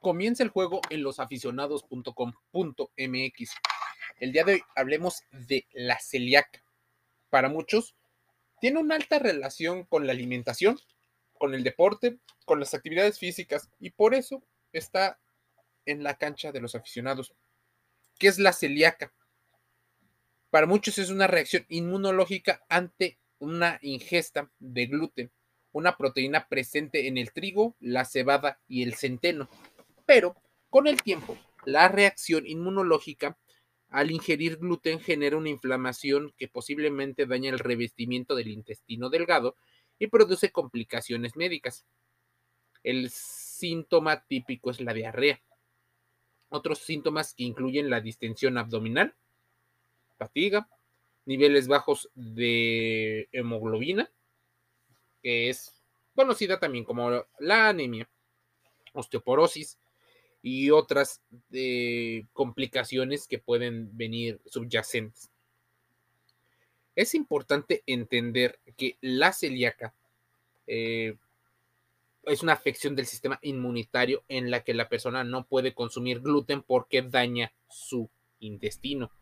comienza el juego en losaficionados.com.mx. El día de hoy hablemos de la celíaca. Para muchos, tiene una alta relación con la alimentación, con el deporte, con las actividades físicas y por eso está en la cancha de los aficionados. ¿Qué es la celíaca? Para muchos es una reacción inmunológica ante una ingesta de gluten, una proteína presente en el trigo, la cebada y el centeno. Pero con el tiempo, la reacción inmunológica al ingerir gluten genera una inflamación que posiblemente daña el revestimiento del intestino delgado y produce complicaciones médicas. El síntoma típico es la diarrea. Otros síntomas que incluyen la distensión abdominal, fatiga, niveles bajos de hemoglobina, que es conocida también como la anemia, osteoporosis y otras complicaciones que pueden venir subyacentes. Es importante entender que la celíaca eh, es una afección del sistema inmunitario en la que la persona no puede consumir gluten porque daña su intestino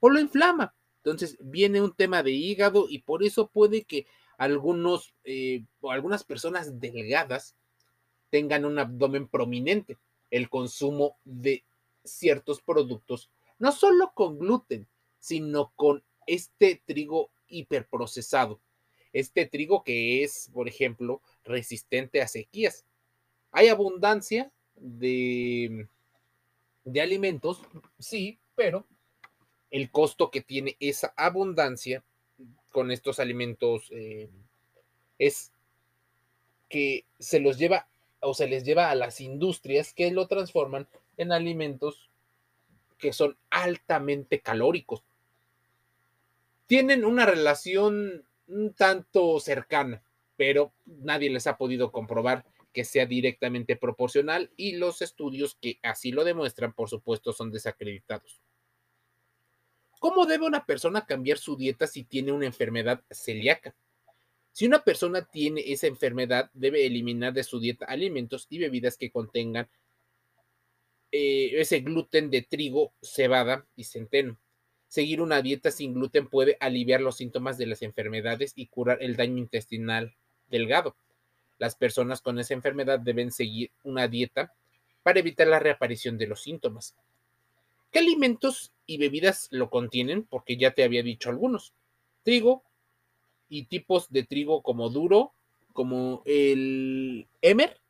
o lo inflama. Entonces viene un tema de hígado y por eso puede que algunos eh, o algunas personas delgadas tengan un abdomen prominente. El consumo de ciertos productos, no solo con gluten, sino con este trigo hiperprocesado. Este trigo que es, por ejemplo, resistente a sequías. Hay abundancia de, de alimentos, sí, pero el costo que tiene esa abundancia con estos alimentos eh, es que se los lleva o se les lleva a las industrias que lo transforman en alimentos que son altamente calóricos. Tienen una relación un tanto cercana, pero nadie les ha podido comprobar que sea directamente proporcional y los estudios que así lo demuestran, por supuesto, son desacreditados. ¿Cómo debe una persona cambiar su dieta si tiene una enfermedad celíaca? Si una persona tiene esa enfermedad, debe eliminar de su dieta alimentos y bebidas que contengan eh, ese gluten de trigo, cebada y centeno. Seguir una dieta sin gluten puede aliviar los síntomas de las enfermedades y curar el daño intestinal delgado. Las personas con esa enfermedad deben seguir una dieta para evitar la reaparición de los síntomas. ¿Qué alimentos y bebidas lo contienen? Porque ya te había dicho algunos. Trigo y tipos de trigo como duro, como el emer,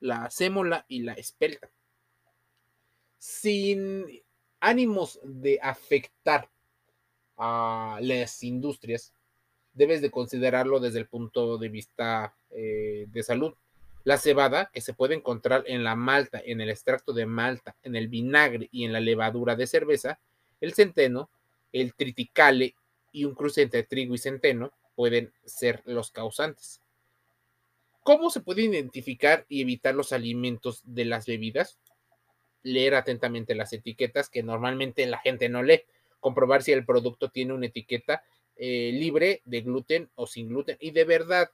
la sémola y la espelta. Sin ánimos de afectar a las industrias, debes de considerarlo desde el punto de vista eh, de salud. La cebada, que se puede encontrar en la malta, en el extracto de malta, en el vinagre y en la levadura de cerveza, el centeno, el triticale y un cruce entre trigo y centeno pueden ser los causantes. ¿Cómo se puede identificar y evitar los alimentos de las bebidas? Leer atentamente las etiquetas que normalmente la gente no lee. Comprobar si el producto tiene una etiqueta eh, libre de gluten o sin gluten. Y de verdad,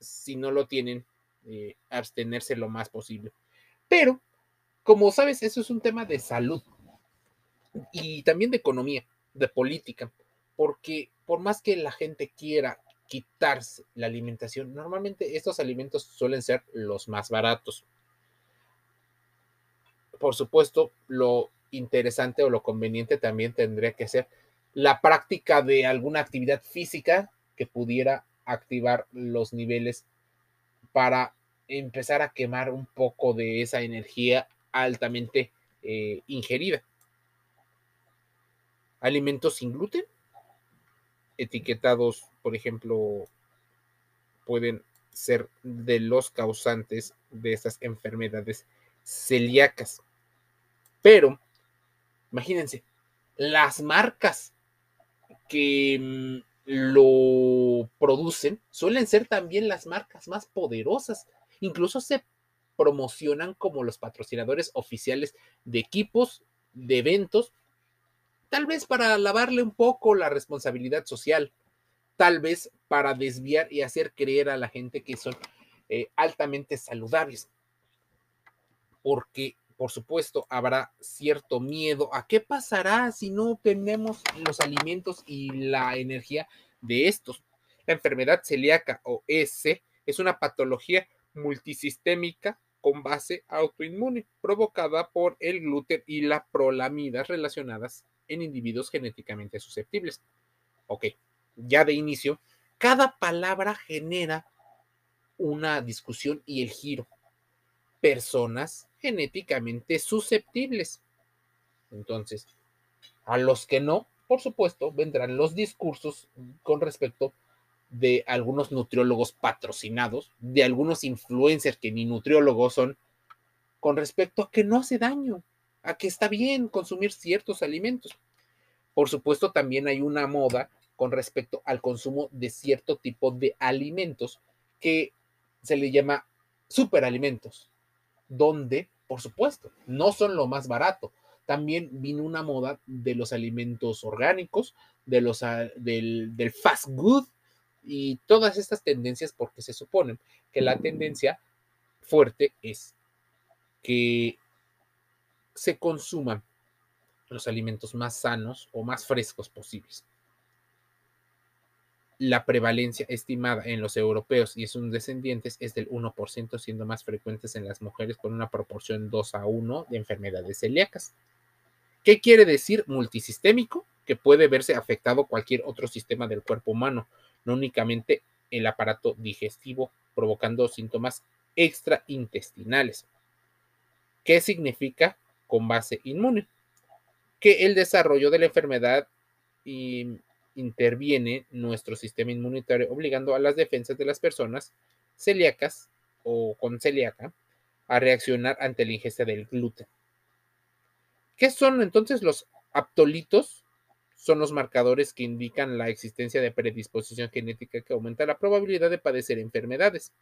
si no lo tienen, eh, abstenerse lo más posible. Pero, como sabes, eso es un tema de salud y también de economía, de política, porque por más que la gente quiera quitarse la alimentación, normalmente estos alimentos suelen ser los más baratos. Por supuesto, lo interesante o lo conveniente también tendría que ser la práctica de alguna actividad física que pudiera activar los niveles para empezar a quemar un poco de esa energía altamente eh, ingerida. Alimentos sin gluten, etiquetados, por ejemplo, pueden ser de los causantes de estas enfermedades celíacas. Pero, imagínense, las marcas que mm, lo producen suelen ser también las marcas más poderosas. Incluso se promocionan como los patrocinadores oficiales de equipos, de eventos, tal vez para lavarle un poco la responsabilidad social, tal vez para desviar y hacer creer a la gente que son eh, altamente saludables. porque por supuesto, habrá cierto miedo a qué pasará si no tenemos los alimentos y la energía de estos. La enfermedad celíaca o EC es una patología multisistémica con base autoinmune provocada por el gluten y la prolamida relacionadas en individuos genéticamente susceptibles. Ok, ya de inicio, cada palabra genera una discusión y el giro. Personas genéticamente susceptibles. Entonces, a los que no, por supuesto, vendrán los discursos con respecto de algunos nutriólogos patrocinados, de algunos influencers que ni nutriólogos son, con respecto a que no hace daño, a que está bien consumir ciertos alimentos. Por supuesto, también hay una moda con respecto al consumo de cierto tipo de alimentos que se le llama superalimentos, donde por supuesto, no son lo más barato. También vino una moda de los alimentos orgánicos, de los, ah, del, del fast food y todas estas tendencias porque se suponen que la tendencia fuerte es que se consuman los alimentos más sanos o más frescos posibles la prevalencia estimada en los europeos y sus descendientes es del 1%, siendo más frecuentes en las mujeres con una proporción 2 a 1 de enfermedades celíacas. ¿Qué quiere decir multisistémico? Que puede verse afectado cualquier otro sistema del cuerpo humano, no únicamente el aparato digestivo, provocando síntomas extraintestinales. ¿Qué significa con base inmune? Que el desarrollo de la enfermedad y interviene nuestro sistema inmunitario, obligando a las defensas de las personas celíacas o con celíaca a reaccionar ante la ingesta del gluten. ¿Qué son entonces los aptolitos? Son los marcadores que indican la existencia de predisposición genética que aumenta la probabilidad de padecer enfermedades.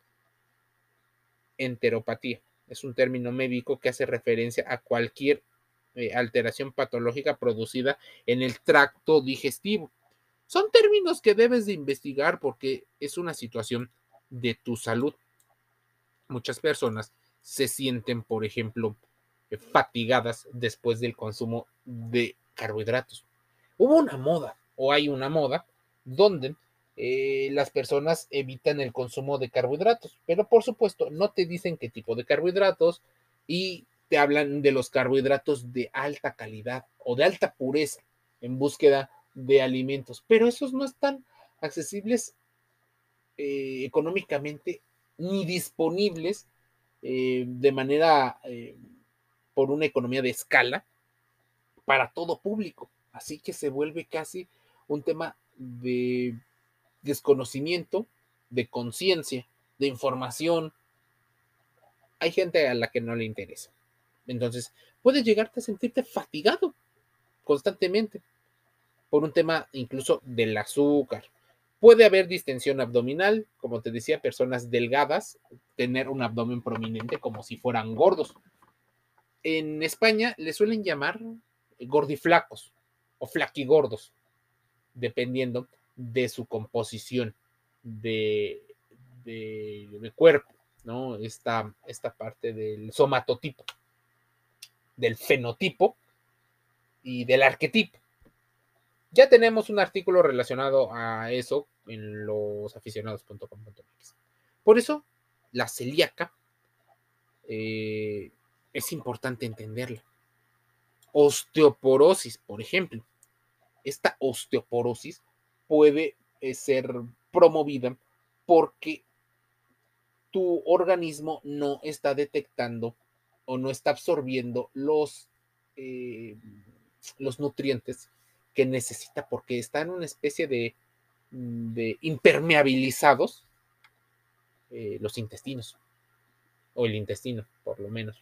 Enteropatía es un término médico que hace referencia a cualquier eh, alteración patológica producida en el tracto digestivo son términos que debes de investigar porque es una situación de tu salud. Muchas personas se sienten, por ejemplo, fatigadas después del consumo de carbohidratos. Hubo una moda, o hay una moda, donde eh, las personas evitan el consumo de carbohidratos, pero por supuesto no te dicen qué tipo de carbohidratos y te hablan de los carbohidratos de alta calidad o de alta pureza en búsqueda de alimentos, pero esos no están accesibles eh, económicamente ni disponibles eh, de manera por una economía de escala para todo público. Así que se vuelve casi un tema de desconocimiento, de conciencia, de información. Hay gente a la que no le interesa. Entonces, puedes llegarte a sentirte fatigado constantemente por un tema incluso del azúcar. Puede haber distensión abdominal, como te decía, personas delgadas, tener un abdomen prominente como si fueran gordos. En España le suelen llamar gordiflacos o flaquigordos, dependiendo de su composición de, de, cuerpo, ¿no? Esta, esta parte del somatotipo, del fenotipo y del arquetipo. Ya tenemos un artículo relacionado a eso en losaficionados.com.mx. Por eso, la celíaca eh, es importante entenderla. Osteoporosis, por ejemplo. Esta osteoporosis puede eh, ser promovida porque tu organismo no está detectando o no está absorbiendo los, eh, los nutrientes que necesita porque está en una especie de, mm, impermeabilizados eh, los intestinos, o el intestino, por lo menos.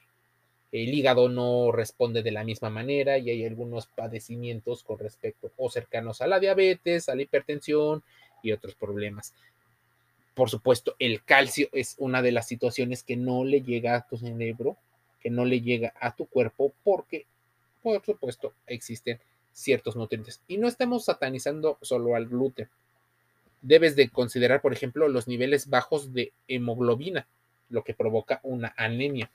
El hígado no responde de la misma manera y hay algunos padecimientos con respecto o cercanos a la diabetes, a la hipertensión y otros problemas. Por supuesto, el calcio es una de las situaciones que no le llega a tu cerebro, que no le llega a tu cuerpo porque, por supuesto, existen ciertos nutrientes. Y no estamos satanizando solo al gluten. Debes de considerar, por ejemplo, los niveles bajos de hemoglobina, lo que provoca una anemia.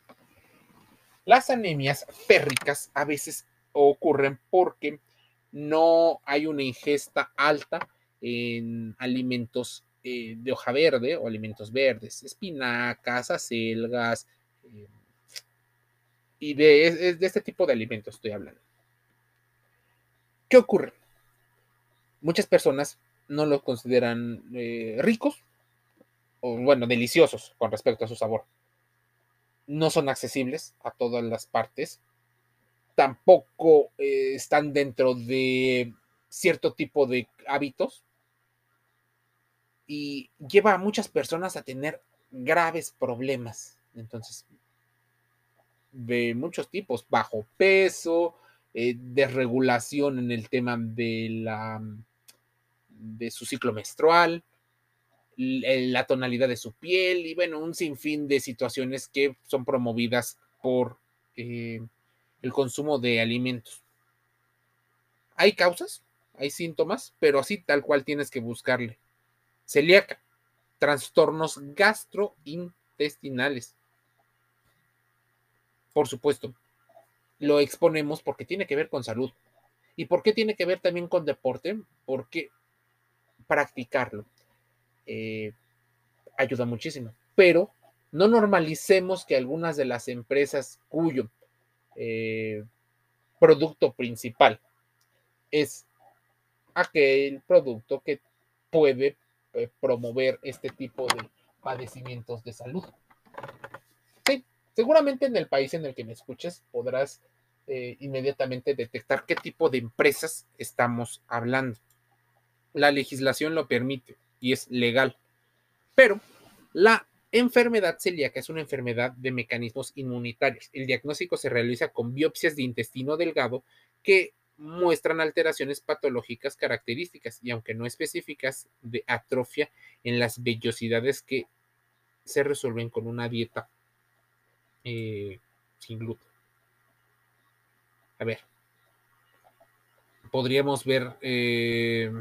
Las anemias férricas a veces ocurren porque no hay una ingesta alta en alimentos eh, de hoja verde o alimentos verdes, espinacas, acelgas, eh, y de, de, este tipo de alimentos estoy hablando. ¿Qué ocurre? Muchas personas no los consideran eh, ricos o, bueno, deliciosos con respecto a su sabor. No son accesibles a todas las partes. Tampoco están dentro de cierto tipo de hábitos y lleva a muchas personas a tener graves problemas. Entonces, de muchos tipos, bajo peso, eh, desregulación en el tema de la de su ciclo menstrual, la tonalidad de su piel y bueno, un sinfín de situaciones que son promovidas por eh, el consumo de alimentos. Hay causas, hay síntomas, pero así tal cual tienes que buscarle celíaca, trastornos gastrointestinales. Por supuesto, lo exponemos porque tiene que ver con salud. ¿Y por qué tiene que ver también con deporte? Porque practicarlo eh, ayuda muchísimo. Pero no normalicemos que algunas de las empresas cuyo eh, producto principal es aquel producto que puede eh, promover este tipo de padecimientos de salud. Sí, seguramente en el país en el que me escuches podrás inmediatamente detectar qué tipo de empresas estamos hablando. La legislación lo permite y es legal, pero la enfermedad celíaca es una enfermedad de mecanismos inmunitarios. El diagnóstico se realiza con biopsias de intestino delgado que muestran alteraciones patológicas características y aunque no específicas de atrofia en las vellosidades que se resuelven con una dieta eh, sin gluten. A ver, podríamos ver eh,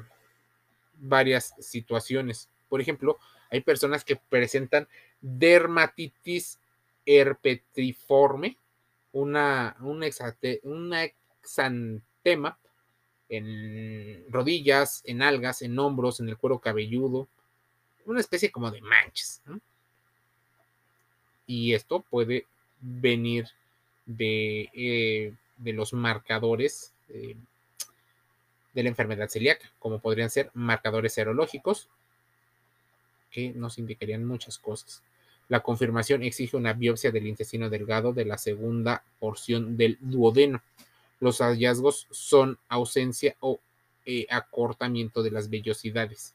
varias situaciones. Por ejemplo, hay personas que presentan dermatitis herpetriforme, una, una, una tema en rodillas, en algas, en hombros, en el cuero cabelludo, una especie como de manchas. Y esto puede venir de, eh, de los marcadores eh, de la enfermedad celíaca, como podrían ser marcadores serológicos, que nos indicarían muchas cosas. La confirmación exige una biopsia del intestino delgado de la segunda porción del duodeno los hallazgos son ausencia o eh, acortamiento de las vellosidades.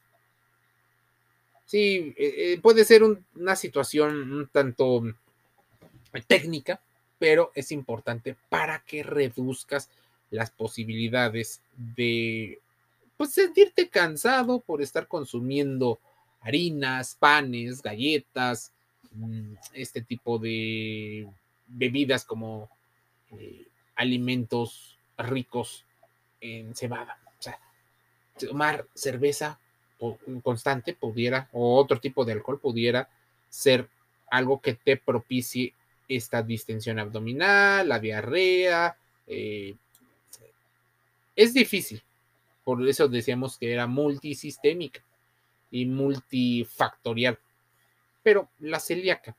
Sí, eh, eh, puede ser una situación un tanto técnica, pero es importante para que reduzcas las posibilidades de pues, sentirte cansado por estar consumiendo harinas, panes, galletas, mm, este tipo de bebidas como alimentos ricos en cebada. O sea, tomar cerveza constante pudiera, o otro tipo de alcohol pudiera ser algo que te propicie esta distensión abdominal, la diarrea. Eh, es difícil, por eso decíamos que era multisistémica y multifactorial. Pero la celíaca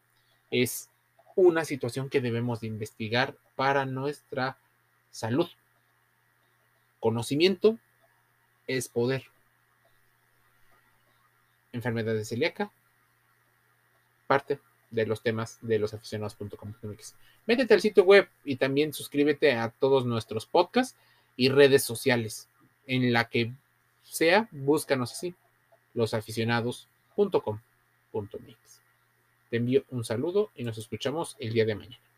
es una situación que debemos de investigar para nuestra salud. Conocimiento es poder. Enfermedad de celíaca, parte de los temas de los aficionados.com.mx. Métete al sitio web y también suscríbete a todos nuestros podcasts y redes sociales. En la que sea, búscanos así, losaficionados.com.mx. Te envío un saludo y nos escuchamos el día de mañana.